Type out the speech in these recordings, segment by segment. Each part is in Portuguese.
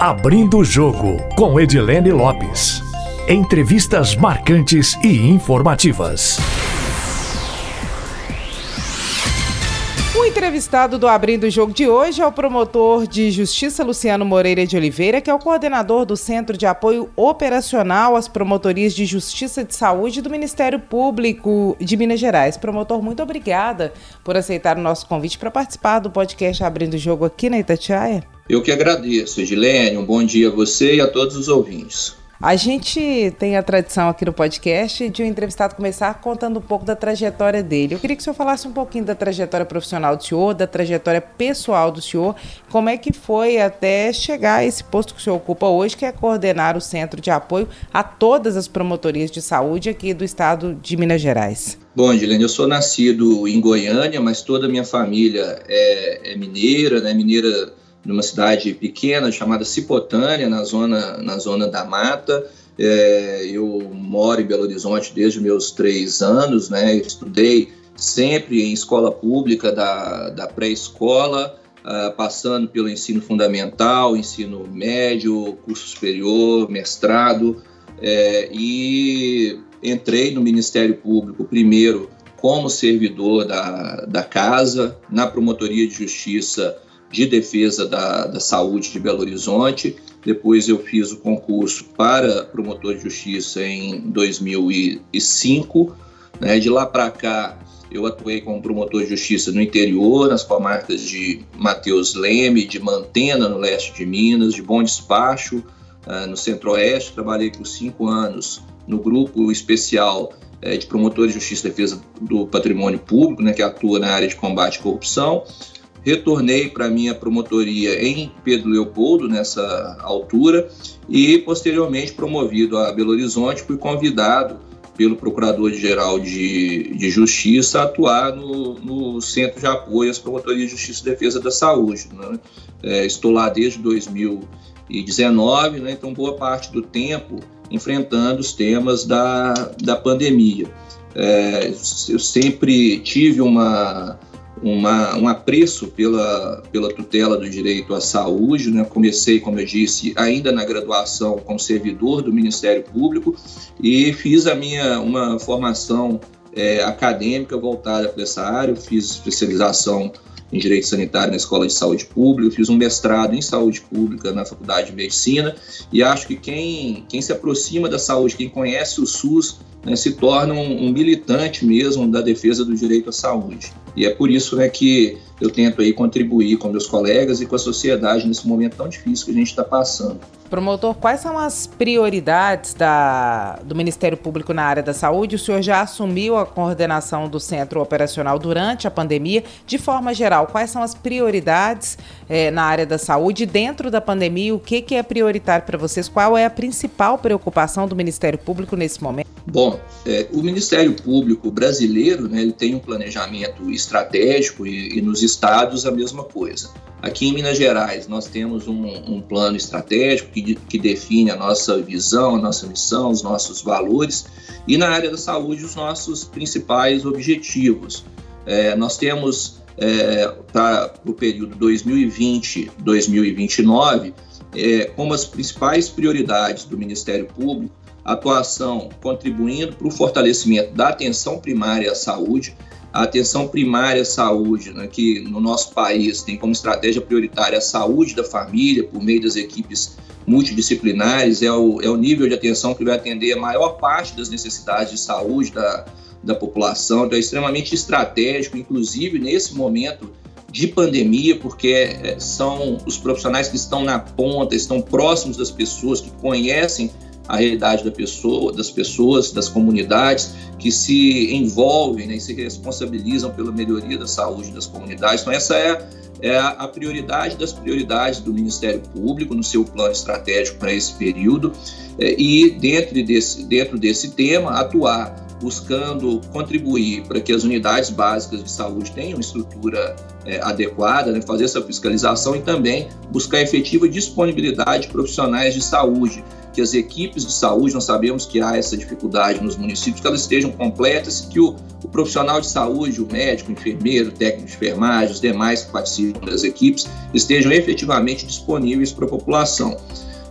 Abrindo o Jogo, com Edilene Lopes. Entrevistas marcantes e informativas. O entrevistado do Abrindo o Jogo de hoje é o promotor de Justiça Luciano Moreira de Oliveira, que é o coordenador do Centro de Apoio Operacional às Promotorias de Justiça de Saúde do Ministério Público de Minas Gerais. Promotor, muito obrigada por aceitar o nosso convite para participar do podcast Abrindo o Jogo aqui na Itatiaia. Eu que agradeço, Edilene. Um bom dia a você e a todos os ouvintes. A gente tem a tradição aqui no podcast de um entrevistado começar contando um pouco da trajetória dele. Eu queria que o senhor falasse um pouquinho da trajetória profissional do senhor, da trajetória pessoal do senhor, como é que foi até chegar a esse posto que o senhor ocupa hoje, que é coordenar o centro de apoio a todas as promotorias de saúde aqui do estado de Minas Gerais. Bom, Edilene, eu sou nascido em Goiânia, mas toda a minha família é, é mineira, né? Mineira numa cidade pequena chamada Cipotânia, na zona, na zona da mata. É, eu moro em Belo Horizonte desde meus três anos, né? Estudei sempre em escola pública, da, da pré-escola, uh, passando pelo ensino fundamental, ensino médio, curso superior, mestrado, é, e entrei no Ministério Público primeiro como servidor da, da casa, na Promotoria de Justiça de Defesa da, da Saúde de Belo Horizonte. Depois eu fiz o concurso para promotor de justiça em 2005. Né? De lá para cá, eu atuei como promotor de justiça no interior, nas comarcas de Mateus Leme, de Mantena, no leste de Minas, de Bom Despacho, uh, no centro-oeste. Trabalhei por cinco anos no grupo especial uh, de promotores de justiça e defesa do patrimônio público, né, que atua na área de combate à corrupção retornei para minha promotoria em Pedro Leopoldo nessa altura e posteriormente promovido a Belo Horizonte fui convidado pelo Procurador-Geral de, de Justiça a atuar no, no, Centro de Apoio às Promotorias de Justiça e Defesa da Saúde. Né? É, estou lá desde 2019, né? então boa parte do tempo enfrentando os temas da, da pandemia. É, eu sempre tive uma uma, um apreço pela, pela tutela do direito à saúde. Né? Comecei, como eu disse, ainda na graduação como servidor do Ministério Público e fiz a minha uma formação é, acadêmica voltada para essa área. Eu fiz especialização em Direito Sanitário na Escola de Saúde Pública, fiz um mestrado em Saúde Pública na Faculdade de Medicina e acho que quem, quem se aproxima da saúde, quem conhece o SUS, né, se torna um, um, militante mesmo da defesa do direito à saúde. E é por isso né, que eu tento aí contribuir com meus colegas e com a sociedade nesse momento tão difícil que a gente está passando. Promotor, quais são as prioridades da, do Ministério Público na área da saúde? O senhor já assumiu a coordenação do centro operacional durante a pandemia. De forma geral, quais são as prioridades eh, na área da saúde? Dentro da pandemia, o que, que é prioritário para vocês? Qual é a principal preocupação do Ministério Público nesse momento? Bom, é, o Ministério Público brasileiro né, ele tem um planejamento estratégico e, e nos estados a mesma coisa. Aqui em Minas Gerais, nós temos um, um plano estratégico que, que, define a nossa visão, a nossa missão, os nossos valores, e na área da saúde, os nossos principais objetivos. É, nós temos, é, para o período 2020-2029, é, como as principais prioridades do Ministério Público, atuação contribuindo para o fortalecimento da atenção primária à saúde, a atenção primária à saúde, né, que no nosso país tem como estratégia prioritária a saúde da família, por meio das equipes multidisciplinares, é o, é o nível de atenção que vai atender a maior parte das necessidades de saúde da, da população, então é extremamente estratégico, inclusive nesse momento de pandemia, porque é, são os profissionais que estão na ponta, estão próximos das pessoas, que conhecem a realidade da pessoa, das pessoas, das comunidades que se envolvem né, e se responsabilizam pela melhoria da saúde das comunidades. Então, essa é, é a prioridade das prioridades do Ministério Público no seu plano estratégico para esse período. É, e dentro desse, dentro desse tema, atuar buscando contribuir para que as unidades básicas de saúde tenham estrutura é, adequada, né, fazer essa fiscalização e também buscar efetiva disponibilidade de profissionais de saúde, que as equipes de saúde, nós sabemos que há essa dificuldade nos municípios, que elas estejam completas, que o, o profissional de saúde, o médico, o enfermeiro, o técnico de enfermagem, os demais que participam das equipes, estejam efetivamente disponíveis para a população.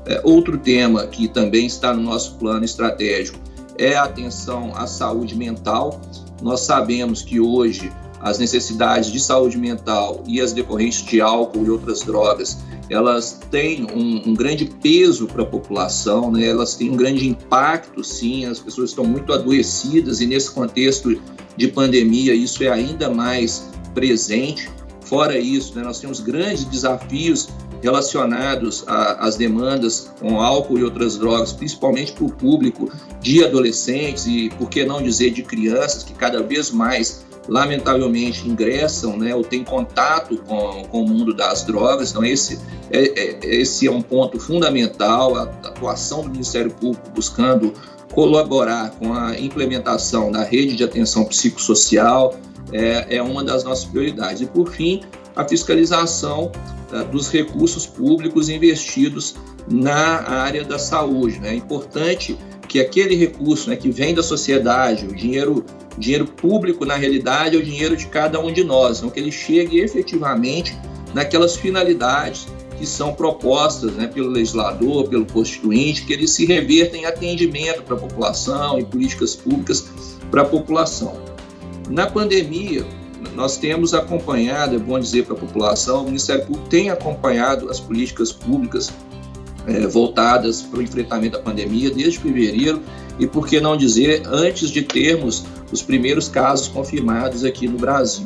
É, outro tema que também está no nosso plano estratégico é a atenção à saúde mental. Nós sabemos que hoje as necessidades de saúde mental e as decorrentes de álcool e outras drogas, elas têm um, um grande peso para a população, né? elas têm um grande impacto, sim, as pessoas estão muito adoecidas e nesse contexto de pandemia isso é ainda mais presente. Fora isso, né, nós temos grandes desafios relacionados às demandas com álcool e outras drogas, principalmente para o público de adolescentes e, por que não dizer, de crianças, que cada vez mais, lamentavelmente, ingressam né, ou têm contato com, com o mundo das drogas. Então, esse é, é, esse é um ponto fundamental, a atuação do Ministério Público buscando colaborar com a implementação da rede de atenção psicossocial é, é uma das nossas prioridades. E, por fim, a fiscalização uh, dos recursos públicos investidos na área da saúde. Né? É importante que aquele recurso né, que vem da sociedade, o dinheiro, dinheiro público, na realidade, é o dinheiro de cada um de nós, então que ele chegue efetivamente naquelas finalidades que são propostas né, pelo legislador, pelo constituinte, que eles se revertem em atendimento para a população, em políticas públicas para a população. Na pandemia, nós temos acompanhado, é bom dizer para a população, o Ministério Público tem acompanhado as políticas públicas é, voltadas para o enfrentamento da pandemia desde fevereiro e, por que não dizer, antes de termos os primeiros casos confirmados aqui no Brasil.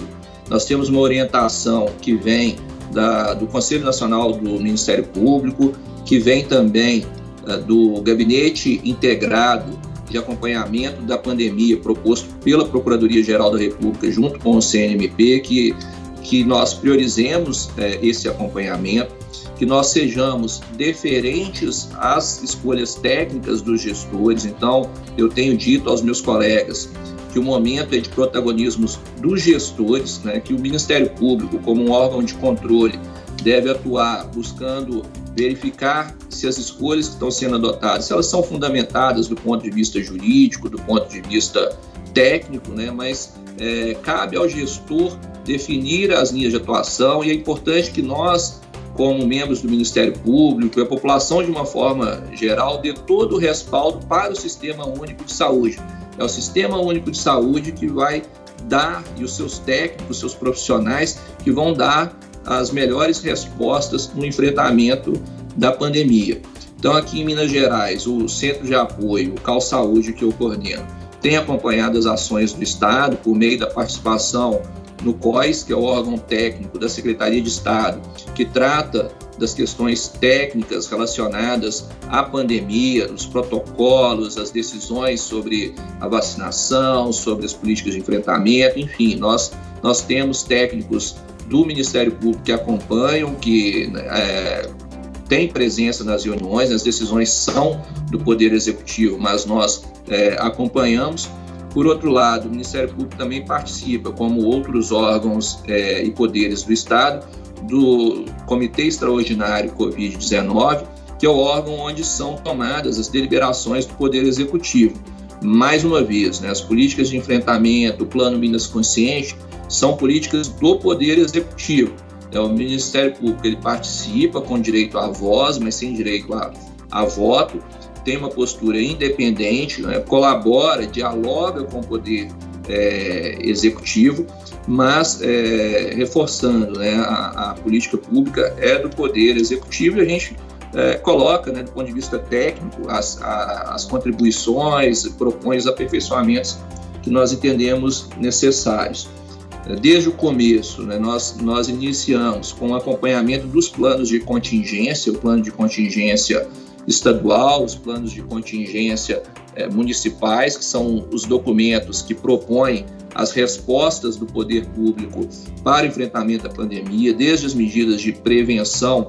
Nós temos uma orientação que vem da, do Conselho Nacional do Ministério Público, que vem também é, do Gabinete Integrado de acompanhamento da pandemia proposto pela Procuradoria-Geral da República junto com o CNMP, que, que nós priorizemos é, esse acompanhamento, que nós sejamos deferentes às escolhas técnicas dos gestores. Então, eu tenho dito aos meus colegas que o momento é de protagonismos dos gestores, né, que o Ministério Público, como um órgão de controle, deve atuar buscando verificar se as escolhas que estão sendo adotadas, se elas são fundamentadas do ponto de vista jurídico, do ponto de vista técnico, né? mas é, cabe ao gestor definir as linhas de atuação e é importante que nós, como membros do Ministério Público e a população de uma forma geral, dê todo o respaldo para o Sistema Único de Saúde. É o Sistema Único de Saúde que vai dar, e os seus técnicos, os seus profissionais, que vão dar as melhores respostas no enfrentamento da pandemia. Então, aqui em Minas Gerais, o Centro de Apoio, Cal Saúde, que eu coordeno, tem acompanhado as ações do Estado por meio da participação no COIS, que é o órgão técnico da Secretaria de Estado, que trata das questões técnicas relacionadas à pandemia, os protocolos, as decisões sobre a vacinação, sobre as políticas de enfrentamento, enfim, nós, nós temos técnicos do Ministério Público que acompanham, que é, tem presença nas reuniões, as decisões são do Poder Executivo, mas nós é, acompanhamos. Por outro lado, o Ministério Público também participa, como outros órgãos é, e poderes do Estado, do Comitê Extraordinário Covid-19, que é o órgão onde são tomadas as deliberações do Poder Executivo. Mais uma vez, né, as políticas de enfrentamento, o Plano Minas Consciente, são políticas do Poder Executivo. É, o Ministério Público ele participa com direito à voz, mas sem direito a, a voto, tem uma postura independente, né, colabora, dialoga com o Poder é, Executivo, mas é, reforçando, né, a, a, política pública é do Poder Executivo e a gente é, coloca, né, do ponto de vista técnico, as, a, as contribuições, propõe os aperfeiçoamentos que nós entendemos necessários. Desde o começo, né, nós, nós iniciamos com o acompanhamento dos planos de contingência, o plano de contingência estadual, os planos de contingência é, municipais, que são os documentos que propõem as respostas do poder público para o enfrentamento da pandemia, desde as medidas de prevenção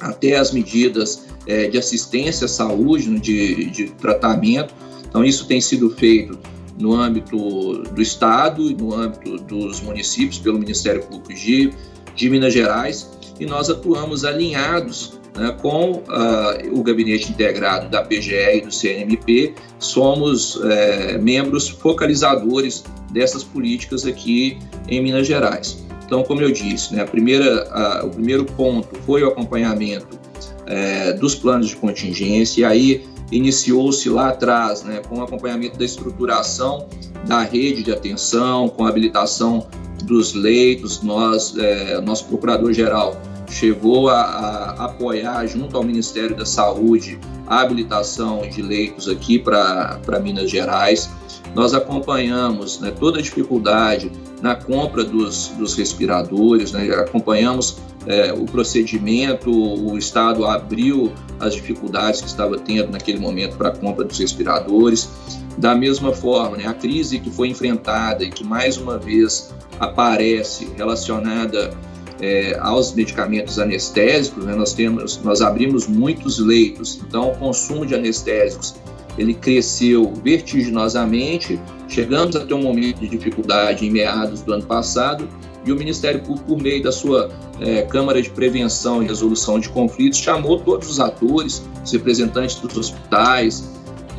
até as medidas é, de assistência à saúde, de, de tratamento. Então, isso tem sido feito no âmbito do Estado e no âmbito dos municípios pelo Ministério Público de, de Minas Gerais e nós atuamos alinhados né, com uh, o gabinete integrado da PGE e do CNMP, somos é, membros focalizadores dessas políticas aqui em Minas Gerais. Então, como eu disse, né, a primeira, a, o primeiro ponto foi o acompanhamento é, dos planos de contingência, e aí iniciou-se lá atrás né, com o acompanhamento da estruturação da rede de atenção, com a habilitação dos leitos. Nós, é, nosso procurador-geral chegou a, a, apoiar, junto ao Ministério da Saúde, a habilitação de leitos aqui para Minas Gerais. Nós acompanhamos né, toda a dificuldade na compra dos, dos respiradores, né, acompanhamos é, o procedimento, o Estado abriu as dificuldades que estava tendo naquele momento para a compra dos respiradores. Da mesma forma, né, a crise que foi enfrentada e que mais uma vez aparece relacionada é, aos medicamentos anestésicos, né, nós temos, nós abrimos muitos leitos, então o consumo de anestésicos ele cresceu vertiginosamente. Chegamos a ter um momento de dificuldade em meados do ano passado e o Ministério Público, por meio da sua é, Câmara de Prevenção e Resolução de Conflitos, chamou todos os atores, os representantes dos hospitais,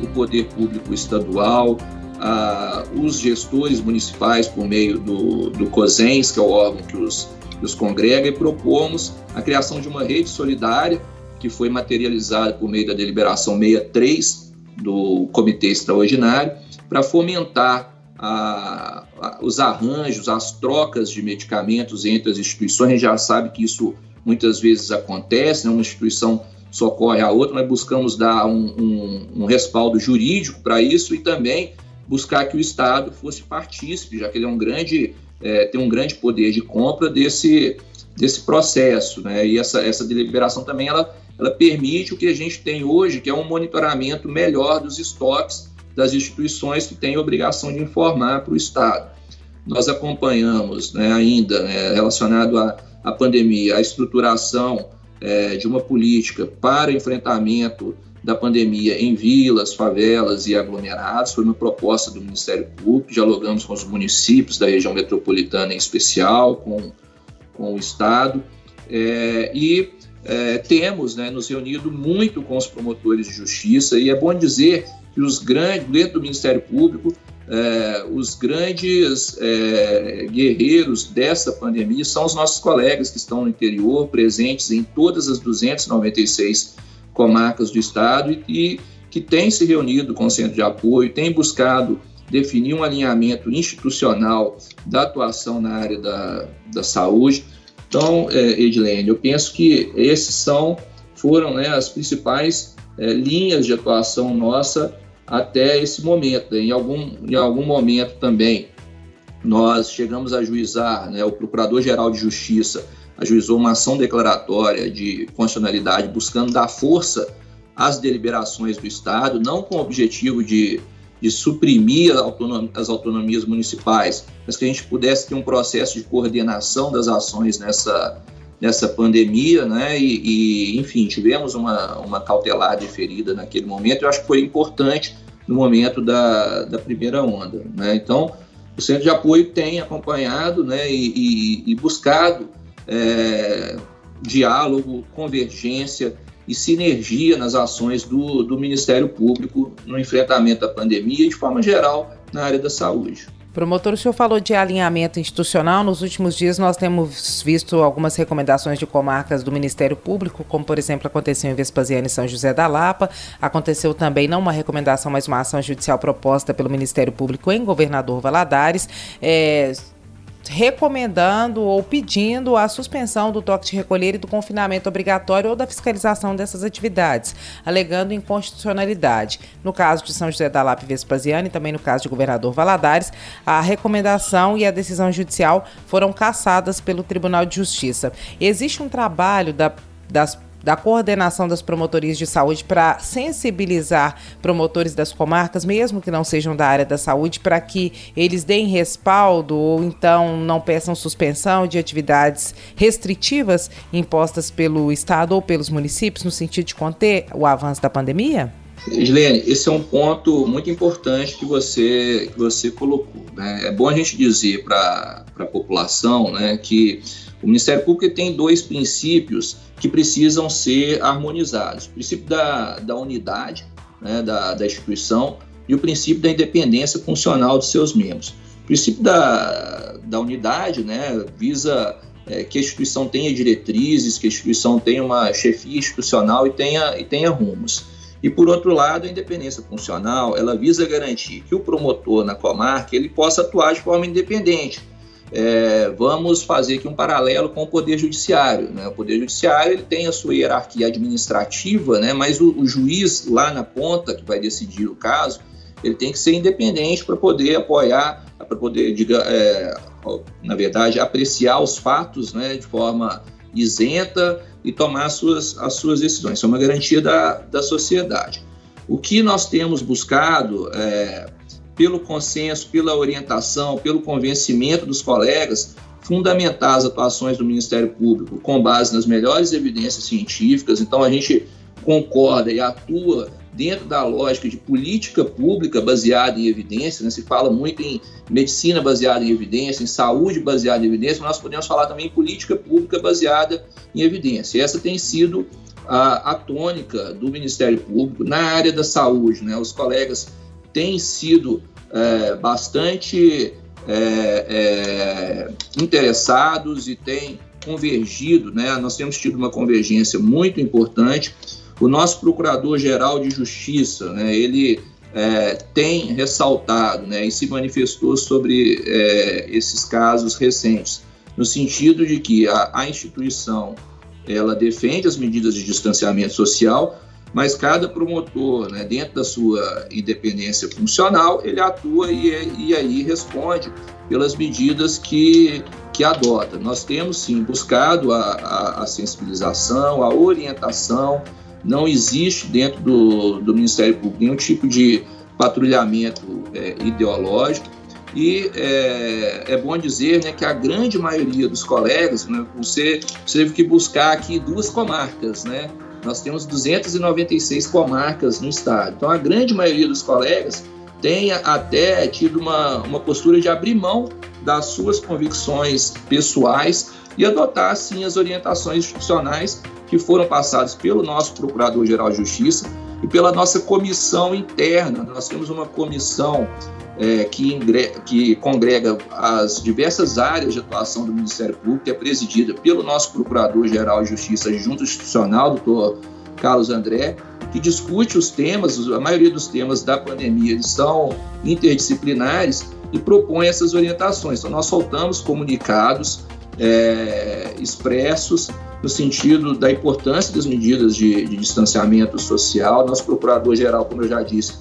o poder público estadual, a, os gestores municipais por meio do, do COSENS, que é o órgão que os, que os congrega, e propomos a criação de uma rede solidária que foi materializada por meio da deliberação 63 do Comitê Extraordinário, para fomentar a, a, os arranjos, as trocas de medicamentos entre as instituições. A gente já sabe que isso muitas vezes acontece, né? uma instituição socorre a outra, nós buscamos dar um, um, um respaldo jurídico para isso e também buscar que o Estado fosse partícipe, já que ele é um grande, é, tem um grande poder de compra desse, desse processo. Né? E essa, essa deliberação também ela, ela permite o que a gente tem hoje, que é um monitoramento melhor dos estoques das instituições que têm obrigação de informar para o Estado. Nós acompanhamos né, ainda, né, relacionado à, à pandemia, a estruturação é, de uma política para enfrentamento da pandemia em vilas, favelas e aglomerados. Foi uma proposta do Ministério Público. Dialogamos com os municípios da região metropolitana em especial, com, com o Estado. É, e é, temos né, nos reunido muito com os promotores de justiça, e é bom dizer que os grandes, dentro do Ministério Público, é, os grandes é, guerreiros dessa pandemia são os nossos colegas que estão no interior, presentes em todas as 296 comarcas do estado e, e que têm se reunido com o centro de apoio, têm buscado definir um alinhamento institucional da atuação na área da, da saúde. Então, é, Edilene, eu penso que esses são foram né, as principais é, linhas de atuação nossa até esse momento. Em algum, em algum momento também nós chegamos a juizar, né, o Procurador-Geral de Justiça ajuizou uma ação declaratória de constitucionalidade buscando dar força às deliberações do Estado, não com o objetivo de, de suprimir as autonomias municipais, mas que a gente pudesse ter um processo de coordenação das ações nessa, nessa pandemia, né? E, e, enfim, tivemos uma, uma cautelar diferida naquele momento. Eu acho que foi importante no momento da, da primeira onda, né? Então, o centro de apoio tem acompanhado, né? E, e, e buscado é, diálogo, convergência e sinergia nas ações do, do Ministério Público no enfrentamento da pandemia e, de forma geral, na área da saúde. Promotor, o senhor falou de alinhamento institucional. Nos últimos dias, nós temos visto algumas recomendações de comarcas do Ministério Público, como, por exemplo, aconteceu em Vespasiano e São José da Lapa. Aconteceu também, não uma recomendação, mas uma ação judicial proposta pelo Ministério Público em Governador Valadares. É, recomendando ou pedindo a suspensão do toque de recolher e do confinamento obrigatório ou da fiscalização dessas atividades, alegando inconstitucionalidade. No caso de São José da Lapa e Vespasiano e também no caso de governador Valadares, a recomendação e a decisão judicial foram cassadas pelo Tribunal de Justiça. Existe um trabalho da, das da coordenação das promotorias de saúde para sensibilizar promotores das comarcas, mesmo que não sejam da área da saúde, para que eles deem respaldo ou então não peçam suspensão de atividades restritivas impostas pelo Estado ou pelos municípios no sentido de conter o avanço da pandemia? Islene, esse é um ponto muito importante que você, que você colocou. Né? É bom a gente dizer para a população né, que o Ministério Público tem dois princípios que precisam ser harmonizados: o princípio da, da unidade né, da, da instituição e o princípio da independência funcional dos seus membros. O princípio da, da unidade né, visa é, que a instituição tenha diretrizes, que a instituição tenha uma chefia institucional e tenha, e tenha rumos. E por outro lado, a independência funcional, ela visa garantir que o promotor na comarca ele possa atuar de forma independente. É, vamos fazer aqui um paralelo com o Poder Judiciário. Né? O Poder Judiciário ele tem a sua hierarquia administrativa, né? mas o, o juiz lá na ponta, que vai decidir o caso, ele tem que ser independente para poder apoiar, para poder, diga, é, na verdade, apreciar os fatos né, de forma isenta e tomar as suas, as suas decisões. Isso é uma garantia da, da sociedade. O que nós temos buscado, é, pelo consenso, pela orientação, pelo convencimento dos colegas, fundamentar as atuações do Ministério Público com base nas melhores evidências científicas. Então, a gente concorda e atua dentro da lógica de política pública baseada em evidência, né? se fala muito em medicina baseada em evidência, em saúde baseada em evidência, mas nós podemos falar também em política pública baseada em evidência. E essa tem sido a, a tônica do Ministério Público na área da saúde. Né? Os colegas têm sido é, bastante é, é, interessados e têm convergido, né? nós temos tido uma convergência muito importante o nosso Procurador-Geral de Justiça, né, ele é, tem ressaltado né, e se manifestou sobre é, esses casos recentes, no sentido de que a, a instituição ela defende as medidas de distanciamento social, mas cada promotor, né, dentro da sua independência funcional, ele atua e, e aí responde pelas medidas que, que adota. Nós temos sim buscado a, a, a sensibilização, a orientação, não existe dentro do, do Ministério Público nenhum tipo de patrulhamento é, ideológico. E é, é, bom dizer né, que a grande maioria dos colegas, né, você, você teve que buscar aqui duas comarcas, né? Nós temos 296 comarcas no estado. Então, a grande maioria dos colegas tem até tido uma, uma postura de abrir mão das suas convicções pessoais e adotar, sim, as orientações institucionais que foram passadas pelo nosso Procurador-Geral de Justiça e pela nossa comissão interna. Nós temos uma comissão é, que, que, congrega as diversas áreas de atuação do Ministério Público, que é presidida pelo nosso Procurador-Geral de Justiça Junto Institucional, doutor Carlos André, que discute os temas, a maioria dos temas da pandemia eles são interdisciplinares e propõe essas orientações. Então, nós soltamos comunicados é, expressos no sentido da importância das medidas de, de distanciamento social. Nosso procurador-geral, como eu já disse,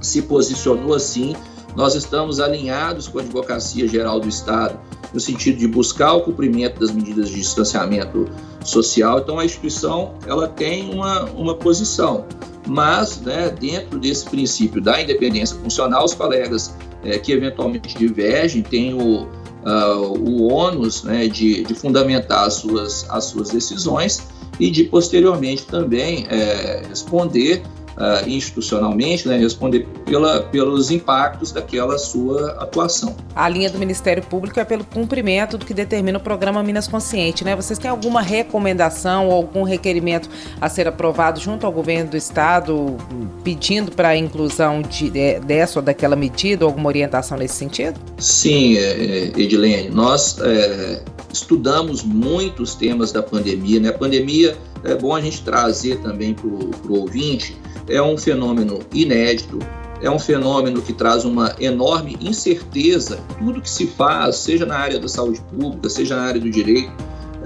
se posicionou assim. Nós estamos alinhados com a Advocacia Geral do Estado no sentido de buscar o cumprimento das medidas de distanciamento social. Então, a instituição ela tem uma, uma posição, mas né, dentro desse princípio da independência funcional, os colegas é, que eventualmente divergem têm o uh, o ônus né, de, de, fundamentar as suas, as suas decisões e de posteriormente também é, responder uh, institucionalmente, né, responder pela, pelos impactos daquela sua atuação. A linha do Ministério Público é pelo cumprimento do que determina o programa Minas Consciente, né? Vocês têm alguma recomendação ou algum requerimento a ser aprovado junto ao governo do estado pedindo para a inclusão de, de, dessa ou daquela medida, ou alguma orientação nesse sentido? Sim, é, é, Edilene, nós é, estudamos muitos temas da pandemia, né? A pandemia é bom a gente trazer também para o ouvinte é um fenômeno inédito, é um fenômeno que traz uma enorme incerteza. Tudo que se faz, seja na área da saúde pública, seja na área do direito,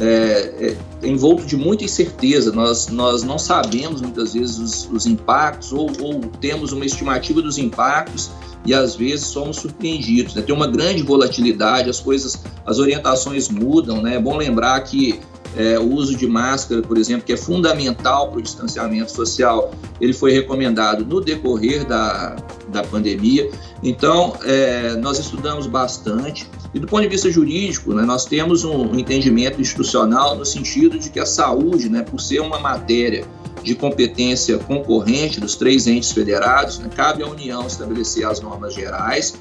é, é envolto de muita incerteza. Nós, nós não sabemos muitas vezes os, os impactos ou, ou, temos uma estimativa dos impactos e às vezes somos surpreendidos. Né? Tem uma grande volatilidade, as coisas, as orientações mudam. Né? É bom lembrar que é, o uso de máscara, por exemplo, que é fundamental para o distanciamento social, ele foi recomendado no decorrer da, da pandemia. Então, é, nós estudamos bastante. E do ponto de vista jurídico, né, nós temos um entendimento institucional no sentido de que a saúde, né, por ser uma matéria de competência concorrente dos três entes federados, né? cabe à União estabelecer as normas gerais,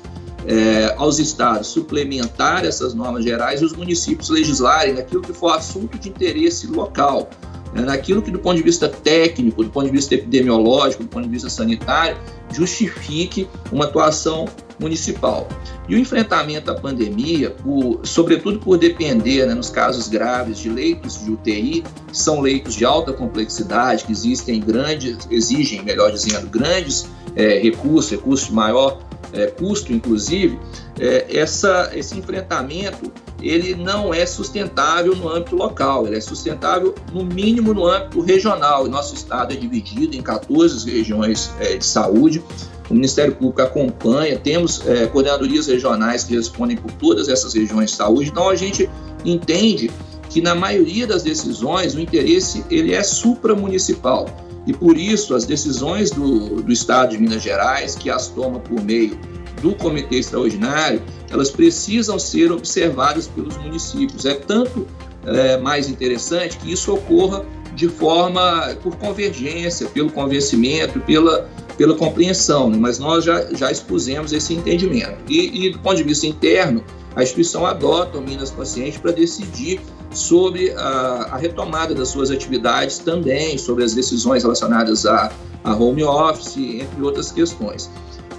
é, aos estados suplementar essas normas gerais e os municípios legislarem naquilo que for assunto de interesse local, né? naquilo que, do ponto de vista técnico, do ponto de vista epidemiológico, do ponto de vista sanitário, justifique uma atuação municipal. E o enfrentamento à pandemia, por, sobretudo por depender, né, nos casos graves, de leitos de UTI, são leitos de alta complexidade, que existem grandes, exigem, melhor dizendo, grandes é, recursos, recursos de maior é, custo, inclusive, é, essa, esse enfrentamento ele não é sustentável no âmbito local, ele é sustentável no mínimo no âmbito regional. O nosso estado é dividido em 14 regiões é, de saúde. O Ministério Público acompanha, temos é, coordenadorias regionais que respondem por todas essas regiões de saúde. Então a gente entende que na maioria das decisões o interesse ele é supramunicipal. E por isso as decisões do, do Estado de Minas Gerais, que as toma por meio do Comitê Extraordinário, elas precisam ser observadas pelos municípios. É tanto é, mais interessante que isso ocorra de forma por convergência, pelo convencimento, pela, pela compreensão, né? mas nós já, já expusemos esse entendimento. E, e, do ponto de vista interno, a instituição adota o Minas Consciente para decidir sobre a, a, retomada das suas atividades também, sobre as decisões relacionadas a, a home office, entre outras questões.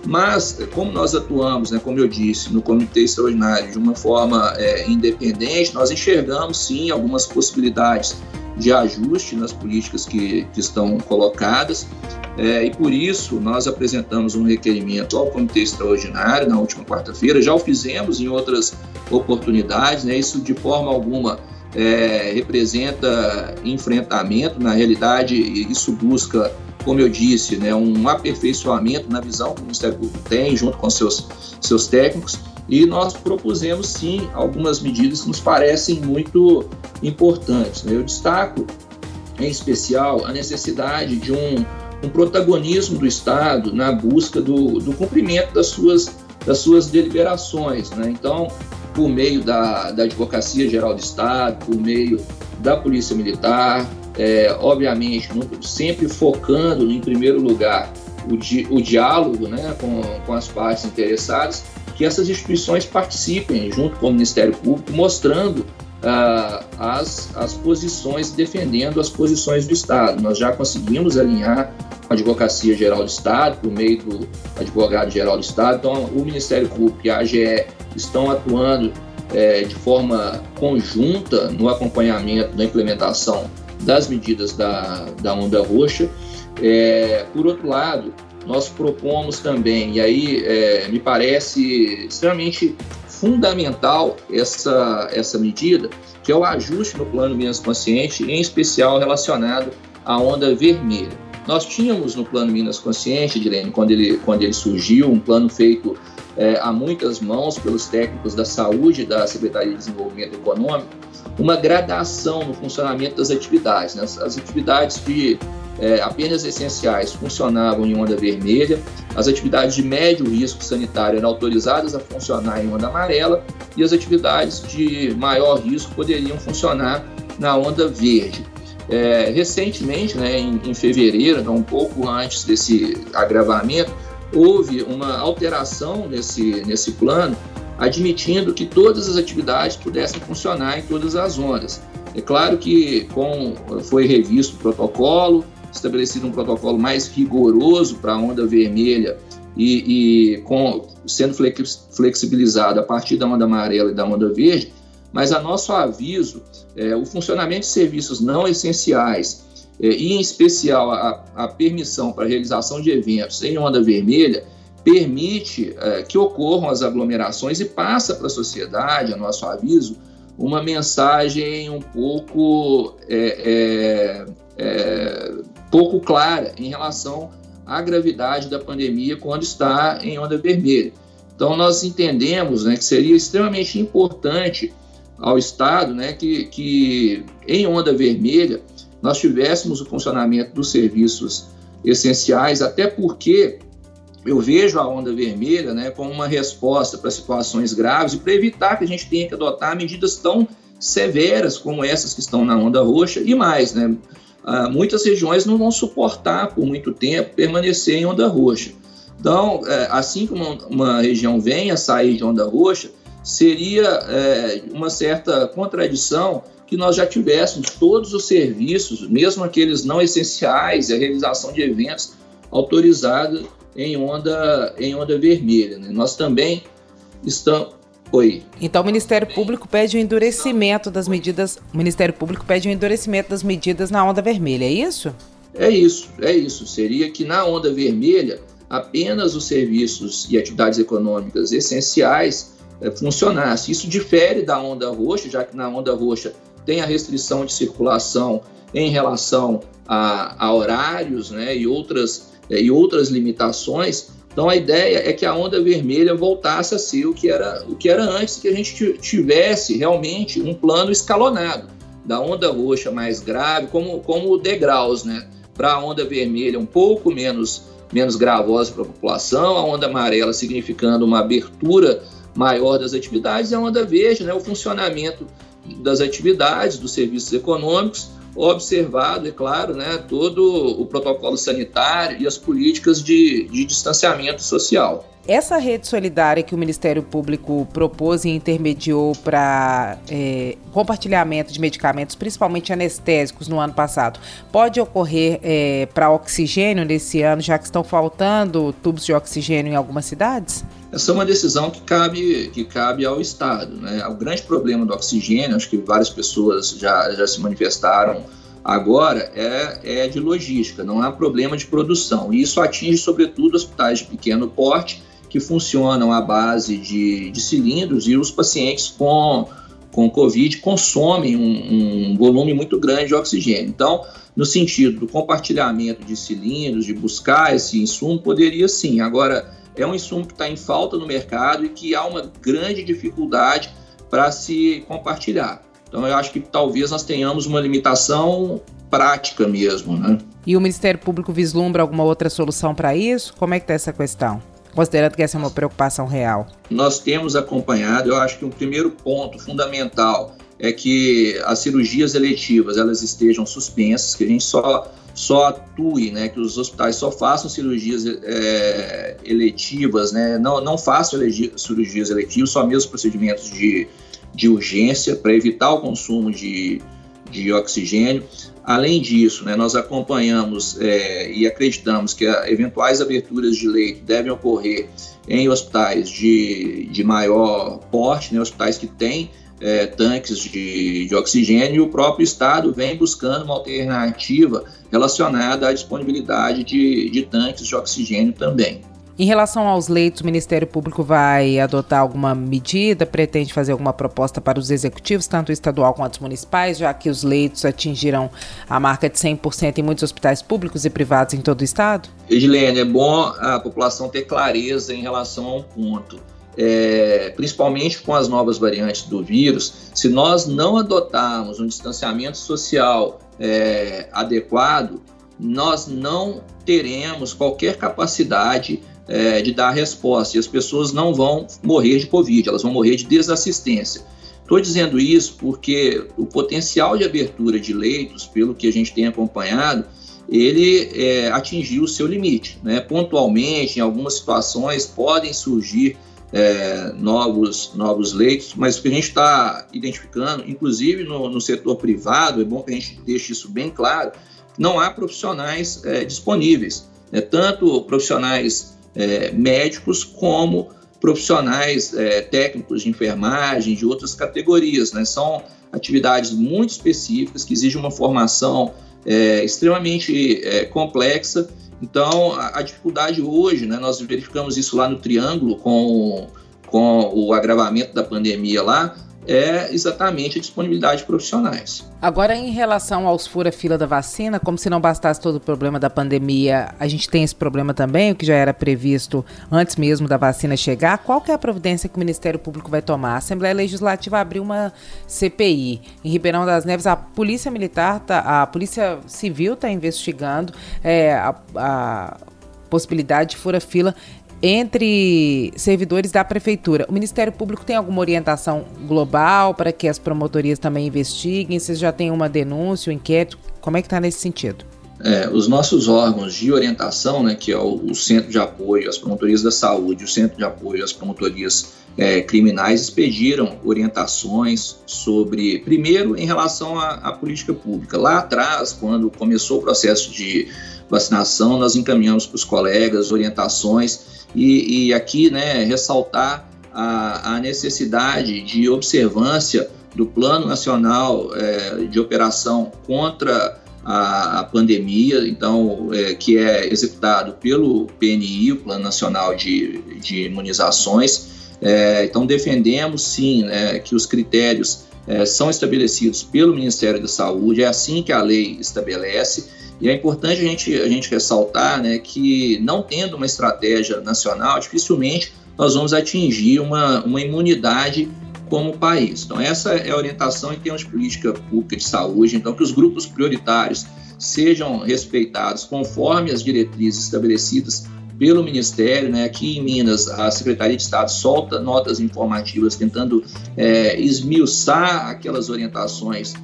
Mas, como nós atuamos, né, como eu disse, no Comitê Extraordinário de uma forma é, independente, nós enxergamos sim algumas possibilidades de ajuste nas políticas que, que estão colocadas, é, e por isso nós apresentamos um requerimento ao Comitê Extraordinário na última quarta-feira, já o fizemos em outras oportunidades, né, isso de forma alguma é, representa enfrentamento, na realidade, isso busca, como eu disse, né, um aperfeiçoamento na visão que o Ministério Público tem, junto com seus, seus técnicos, e nós propusemos sim algumas medidas que nos parecem muito importantes. Né? Eu destaco, em especial, a necessidade de um, um protagonismo do Estado na busca do, do cumprimento das suas, das suas deliberações. Né? Então, por meio da, da Advocacia Geral do Estado, por meio da Polícia Militar, é, obviamente sempre focando em primeiro lugar o, di, o diálogo né, com, com as partes interessadas, que essas instituições participem junto com o Ministério Público, mostrando ah, as, as posições, defendendo as posições do Estado. Nós já conseguimos alinhar a Advocacia Geral do Estado, por meio do Advogado Geral do Estado, então o Ministério Público e a AGE estão atuando é, de forma conjunta no acompanhamento da implementação das medidas da, da onda roxa. É, por outro lado, nós propomos também, e aí é, me parece extremamente fundamental essa, essa medida, que é o ajuste no plano Minas Consciente, em especial relacionado à onda vermelha. Nós tínhamos no plano Minas Consciente, Direne, quando ele, quando ele surgiu, um plano feito é, a muitas mãos pelos técnicos da saúde da Secretaria de Desenvolvimento Econômico, uma gradação no funcionamento das atividades. Né? As atividades de é, apenas essenciais funcionavam em onda vermelha, as atividades de médio risco sanitário eram autorizadas a funcionar em onda amarela e as atividades de maior risco poderiam funcionar na onda verde. É, recentemente, né, em, em fevereiro, então, um pouco antes desse agravamento, houve uma alteração nesse, nesse plano, admitindo que todas as atividades pudessem funcionar em todas as ondas. É claro que com, foi revisto o protocolo, estabelecido um protocolo mais rigoroso para a onda vermelha e, e com, sendo flexibilizado a partir da onda amarela e da onda verde, mas a nosso aviso, é, o funcionamento de serviços não essenciais é, e, em especial, a, a permissão para realização de eventos em onda vermelha permite é, que ocorram as aglomerações e passa para a sociedade, a nosso aviso, uma mensagem um pouco, é, é, é, pouco clara em relação à gravidade da pandemia quando está em onda vermelha. Então, nós entendemos né, que seria extremamente importante ao Estado né, que, que em onda vermelha nós tivéssemos o funcionamento dos serviços essenciais, até porque eu vejo a onda vermelha né, como uma resposta para situações graves e para evitar que a gente tenha que adotar medidas tão severas como essas que estão na onda roxa e mais, né? Ah, muitas regiões não vão suportar por muito tempo permanecer em onda roxa. Então, é, assim que uma, uma, região venha a sair de onda roxa, seria é, uma certa contradição que nós já tivéssemos todos os serviços, mesmo aqueles não essenciais, a realização de eventos autorizados em onda, em onda vermelha. Né? Nós também estamos. Oi. Então o Ministério Público pede o endurecimento das medidas. O Ministério Público pede o endurecimento das medidas na onda vermelha, é isso? É isso, é isso. Seria que na onda vermelha apenas os serviços e atividades econômicas essenciais é, funcionassem. Isso difere da onda roxa, já que na onda roxa tem a restrição de circulação em relação a, a horários né, e, outras, é, e outras limitações. Então a ideia é que a onda vermelha voltasse a ser o que era, o que era antes, que a gente tivesse realmente um plano escalonado da onda roxa mais grave, como, como degraus, né? Para a onda vermelha um pouco menos, menos gravosa para a população, a onda amarela significando uma abertura maior das atividades, e a onda verde, né? O funcionamento das atividades, dos serviços econômicos, observado, é claro, né, todo o protocolo sanitário e as políticas de, de distanciamento social. Essa rede solidária que o Ministério Público propôs e intermediou para é, compartilhamento de medicamentos, principalmente anestésicos, no ano passado, pode ocorrer é, para oxigênio nesse ano, já que estão faltando tubos de oxigênio em algumas cidades? Essa é uma decisão que cabe, que cabe ao Estado. Né? O grande problema do oxigênio, acho que várias pessoas já, já se manifestaram agora, é, é de logística, não há problema de produção. E isso atinge, sobretudo, hospitais de pequeno porte que funcionam à base de, de cilindros e os pacientes com, com Covid consomem um, um volume muito grande de oxigênio. Então, no sentido do compartilhamento de cilindros, de buscar esse insumo, poderia sim. Agora, é um insumo que está em falta no mercado e que há uma grande dificuldade para se compartilhar. Então, eu acho que talvez nós tenhamos uma limitação prática mesmo, né? E o Ministério Público vislumbra alguma outra solução para isso? Como é que está essa questão? considerando que essa é uma preocupação real? Nós temos acompanhado, eu acho que um primeiro ponto fundamental é que as cirurgias eletivas elas estejam suspensas, que a gente só só atue, né, que os hospitais só façam cirurgias é, eletivas, né, não, não façam cirurgias eletivas, só mesmo procedimentos de, de urgência para evitar o consumo de, de oxigênio. Além disso, né, nós acompanhamos é, e acreditamos que eventuais aberturas de leito devem ocorrer em hospitais de, de maior porte, né, hospitais que têm é, tanques de, de oxigênio, e o próprio Estado vem buscando uma alternativa relacionada à disponibilidade de, de tanques de oxigênio também. Em relação aos leitos, o Ministério Público vai adotar alguma medida, pretende fazer alguma proposta para os executivos, tanto estadual quanto municipais, já que os leitos atingiram a marca de 100% em muitos hospitais públicos e privados em todo o estado? Edilene, é bom a população ter clareza em relação a um ponto. É, principalmente com as novas variantes do vírus, se nós não adotarmos um distanciamento social é, adequado, nós não teremos qualquer capacidade é, de dar resposta e as pessoas não vão morrer de Covid, elas vão morrer de desassistência. Estou dizendo isso porque o potencial de abertura de leitos, pelo que a gente tem acompanhado, ele é, atingiu o seu limite. Né? Pontualmente, em algumas situações, podem surgir é, novos, novos leitos, mas o que a gente está identificando, inclusive no, no, setor privado, é bom que a gente deixe isso bem claro, não há profissionais é, disponíveis, né? tanto profissionais é, médicos como profissionais é, técnicos de enfermagem, de outras categorias. Né? São atividades muito específicas que exigem uma formação é, extremamente é, complexa. Então, a, a, dificuldade hoje, né, nós verificamos isso lá no Triângulo com, com o agravamento da pandemia lá, é exatamente a disponibilidade de profissionais. Agora, em relação aos fura-fila da vacina, como se não bastasse todo o problema da pandemia, a gente tem esse problema também, o que já era previsto antes mesmo da vacina chegar. Qual que é a providência que o Ministério Público vai tomar? A Assembleia Legislativa abriu uma CPI. Em Ribeirão das Neves, a Polícia Militar, tá, a Polícia Civil está investigando é, a, a possibilidade de fura-fila entre servidores da prefeitura. O Ministério Público tem alguma orientação global para que as promotorias também investiguem? Vocês já têm uma denúncia, um inquérito? Como é que está nesse sentido? É, os nossos órgãos de orientação, né, que é o, o, Centro de Apoio às Promotorias da Saúde, o Centro de Apoio às Promotorias é, Criminais, expediram orientações sobre, primeiro, em relação à, à, política pública. Lá atrás, quando começou o processo de vacinação, nós encaminhamos para os colegas orientações e, e aqui, né, ressaltar a, a, necessidade de observância do Plano Nacional é, de Operação contra a, a pandemia, então, é, que é executado pelo PNI, o Plano Nacional de, de Imunizações. É, então, defendemos sim né, que os critérios são estabelecidos pelo Ministério da Saúde, é assim que a lei estabelece. E é importante a gente, a gente ressaltar né, que, não tendo uma estratégia nacional, dificilmente nós vamos atingir uma, uma imunidade como país. Então, essa é a orientação em termos de política pública de saúde. Então, que os grupos prioritários sejam respeitados conforme as diretrizes estabelecidas pelo Ministério. Né? Aqui em Minas, a Secretaria de Estado solta notas informativas tentando é, esmiuçar aquelas orientações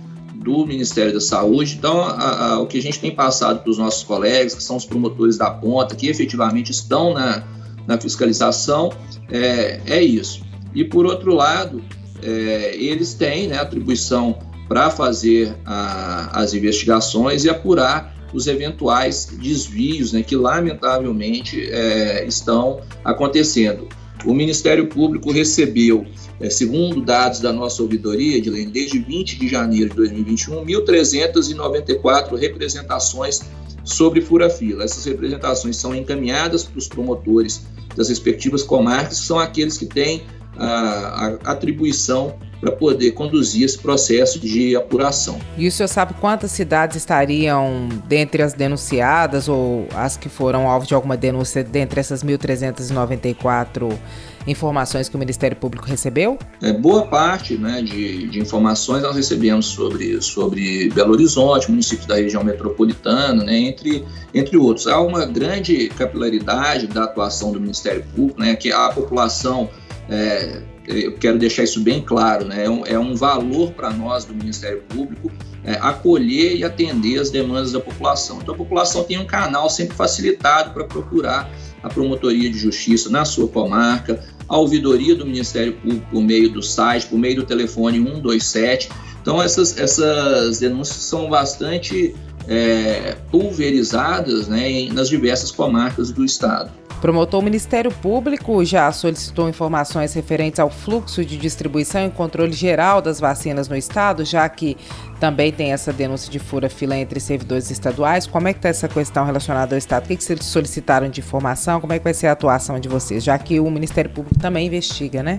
do Ministério da Saúde. Então, a, a, o que a gente tem passado para os nossos colegas, que são os promotores da ponta, que efetivamente estão na, na fiscalização, é, é isso. E, por outro lado, é, eles têm né, atribuição para fazer a, as investigações e apurar os eventuais desvios né, que, lamentavelmente, é, estão acontecendo. O Ministério Público recebeu, é, segundo dados da nossa ouvidoria, de desde 20 de janeiro de 2021, 1.394 representações sobre fura-fila. Essas representações são encaminhadas para os promotores das respectivas comarcas, que são aqueles que têm a, a atribuição para poder conduzir esse processo de apuração. E o senhor sabe quantas cidades estariam dentre as denunciadas ou as que foram alvo de alguma denúncia dentre essas 1.394 informações que o Ministério Público recebeu? É, boa parte né, de, de, informações nós recebemos sobre, sobre Belo Horizonte, municípios da região metropolitana, né, entre, entre outros. Há uma grande capilaridade da atuação do Ministério Público, né, que a população é, eu quero deixar isso bem claro, né? é, um, é um valor para nós do Ministério Público é, acolher e atender as demandas da população. Então, a população tem um canal sempre facilitado para procurar a promotoria de justiça na sua comarca, a ouvidoria do Ministério Público por meio do site, por meio do telefone 127. Então, essas, essas denúncias são bastante é, pulverizadas né, nas diversas comarcas do Estado. Promotor, o Ministério Público já solicitou informações referentes ao fluxo de distribuição e controle geral das vacinas no estado, já que também tem essa denúncia de fura-fila entre servidores estaduais. Como é que está essa questão relacionada ao estado? O que, que vocês solicitaram de informação? Como é que vai ser a atuação de vocês? Já que o Ministério Público também investiga, né?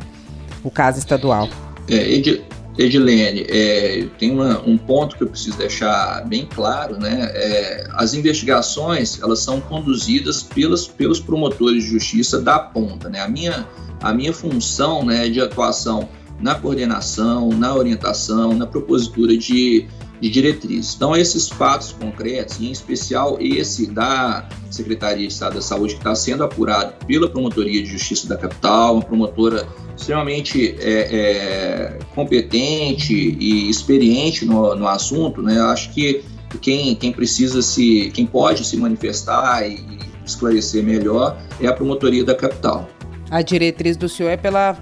O caso estadual. É, Edilene, é, tem uma, um ponto que eu preciso deixar bem claro, né? É, as investigações elas são conduzidas pelas, pelos promotores de justiça da ponta, né? A minha, a minha função, né, de atuação na coordenação, na orientação, na propositura de, de diretrizes. Então, esses fatos concretos, em especial esse da Secretaria de Estado da Saúde, que está sendo apurado pela Promotoria de Justiça da Capital, uma promotora extremamente é, é, competente e experiente no, no assunto, né? Eu acho que quem, quem precisa se, quem pode se manifestar e, e esclarecer melhor é a promotoria da capital. A diretriz do senhor é pela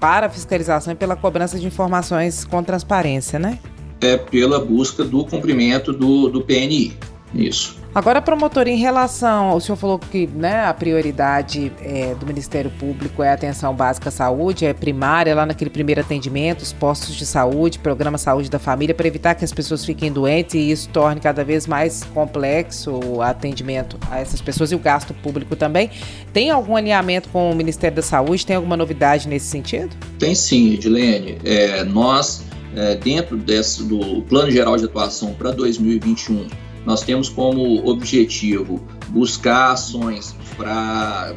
para fiscalização e pela cobrança de informações com transparência, né? É pela busca do cumprimento do, do PNI. Isso. Agora, promotor, em relação, o senhor falou que né, a prioridade é, do Ministério Público é a atenção básica à saúde, é primária, lá naquele primeiro atendimento, os postos de saúde, programa Saúde da Família, para evitar que as pessoas fiquem doentes e isso torne cada vez mais complexo o atendimento a essas pessoas e o gasto público também. Tem algum alinhamento com o Ministério da Saúde? Tem alguma novidade nesse sentido? Tem sim, Edilene. É, nós é, dentro desse, do Plano Geral de Atuação para 2021, nós temos como objetivo buscar ações para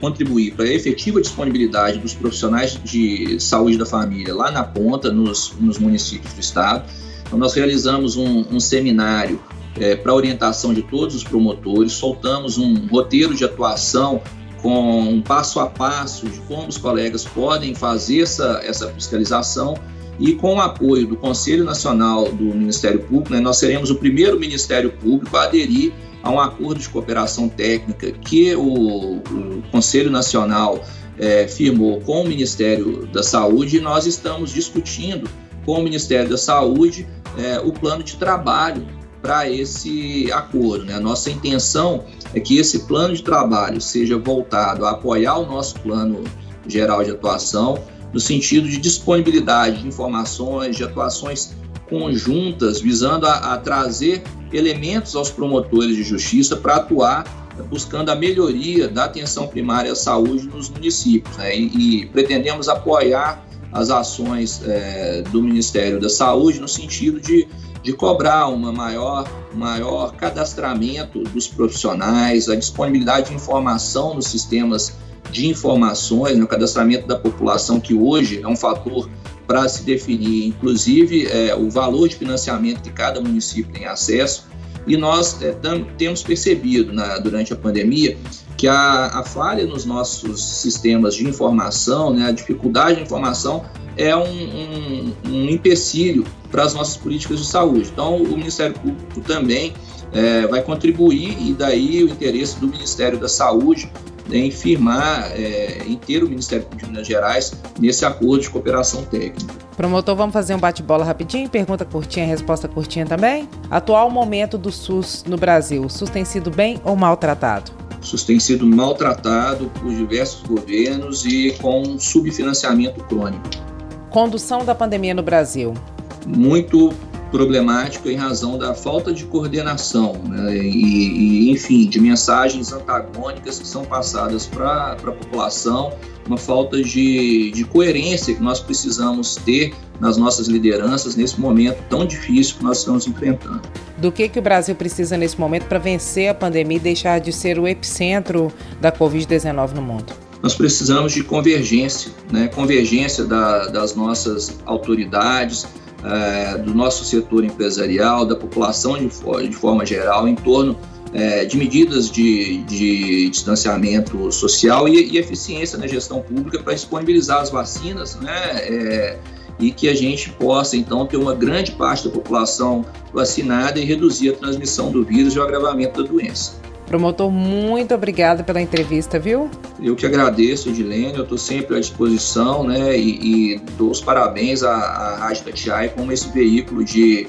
contribuir para a efetiva disponibilidade dos profissionais de saúde da família lá na ponta, nos, nos municípios do estado. Então, nós realizamos um, um seminário é, para orientação de todos os promotores, soltamos um roteiro de atuação com um passo a passo de como os colegas podem fazer essa, essa fiscalização. E com o apoio do Conselho Nacional do Ministério Público, né, nós seremos o primeiro Ministério Público a aderir a um acordo de cooperação técnica que o, o Conselho Nacional é, firmou com o Ministério da Saúde. E nós estamos discutindo com o Ministério da Saúde é, o plano de trabalho para esse acordo. Né? A nossa intenção é que esse plano de trabalho seja voltado a apoiar o nosso plano geral de atuação, no sentido de disponibilidade de informações, de atuações conjuntas, visando a, a trazer elementos aos promotores de justiça para atuar buscando a melhoria da atenção primária à saúde nos municípios. Né? E, e, pretendemos apoiar as ações é, do Ministério da Saúde no sentido de de cobrar uma maior, maior cadastramento dos profissionais, a disponibilidade de informação nos sistemas de informações, no né, cadastramento da população, que hoje é um fator para se definir, inclusive, é, o valor de financiamento que cada município tem acesso. E nós é, temos percebido na, durante a pandemia que a, a, falha nos nossos sistemas de informação, né, a dificuldade de informação, é um, um, um empecilho para as nossas políticas de saúde. Então, o Ministério Público também é, vai contribuir e daí o interesse do Ministério da Saúde em firmar, é, ter o Ministério Público de Minas Gerais nesse acordo de cooperação técnica. Promotor, vamos fazer um bate-bola rapidinho? Pergunta curtinha, resposta curtinha também? Atual momento do SUS no Brasil, o SUS tem sido bem ou maltratado? SUS tem sido maltratado por diversos governos e com subfinanciamento crônico. Condução da pandemia no Brasil. Muito problemático em razão da falta de coordenação né? e, e, enfim, de mensagens antagônicas que são passadas para a população, uma falta de, de coerência que nós precisamos ter nas nossas lideranças nesse momento tão difícil que nós estamos enfrentando. Do que, que o Brasil precisa nesse momento para vencer a pandemia e deixar de ser o epicentro da Covid-19 no mundo? nós precisamos de convergência, né? convergência da, das nossas autoridades, é, do nosso setor empresarial, da população de, de forma geral, em torno é, de medidas de, de distanciamento social e, e, eficiência na gestão pública para disponibilizar as vacinas, né? É, e que a gente possa então ter uma grande parte da população vacinada e reduzir a transmissão do vírus e o agravamento da doença. Promotor, muito obrigada pela entrevista, viu? Eu que agradeço, Edilene, eu estou sempre à disposição, né? E, e dou os parabéns à, à Rádio Tatiai como esse veículo de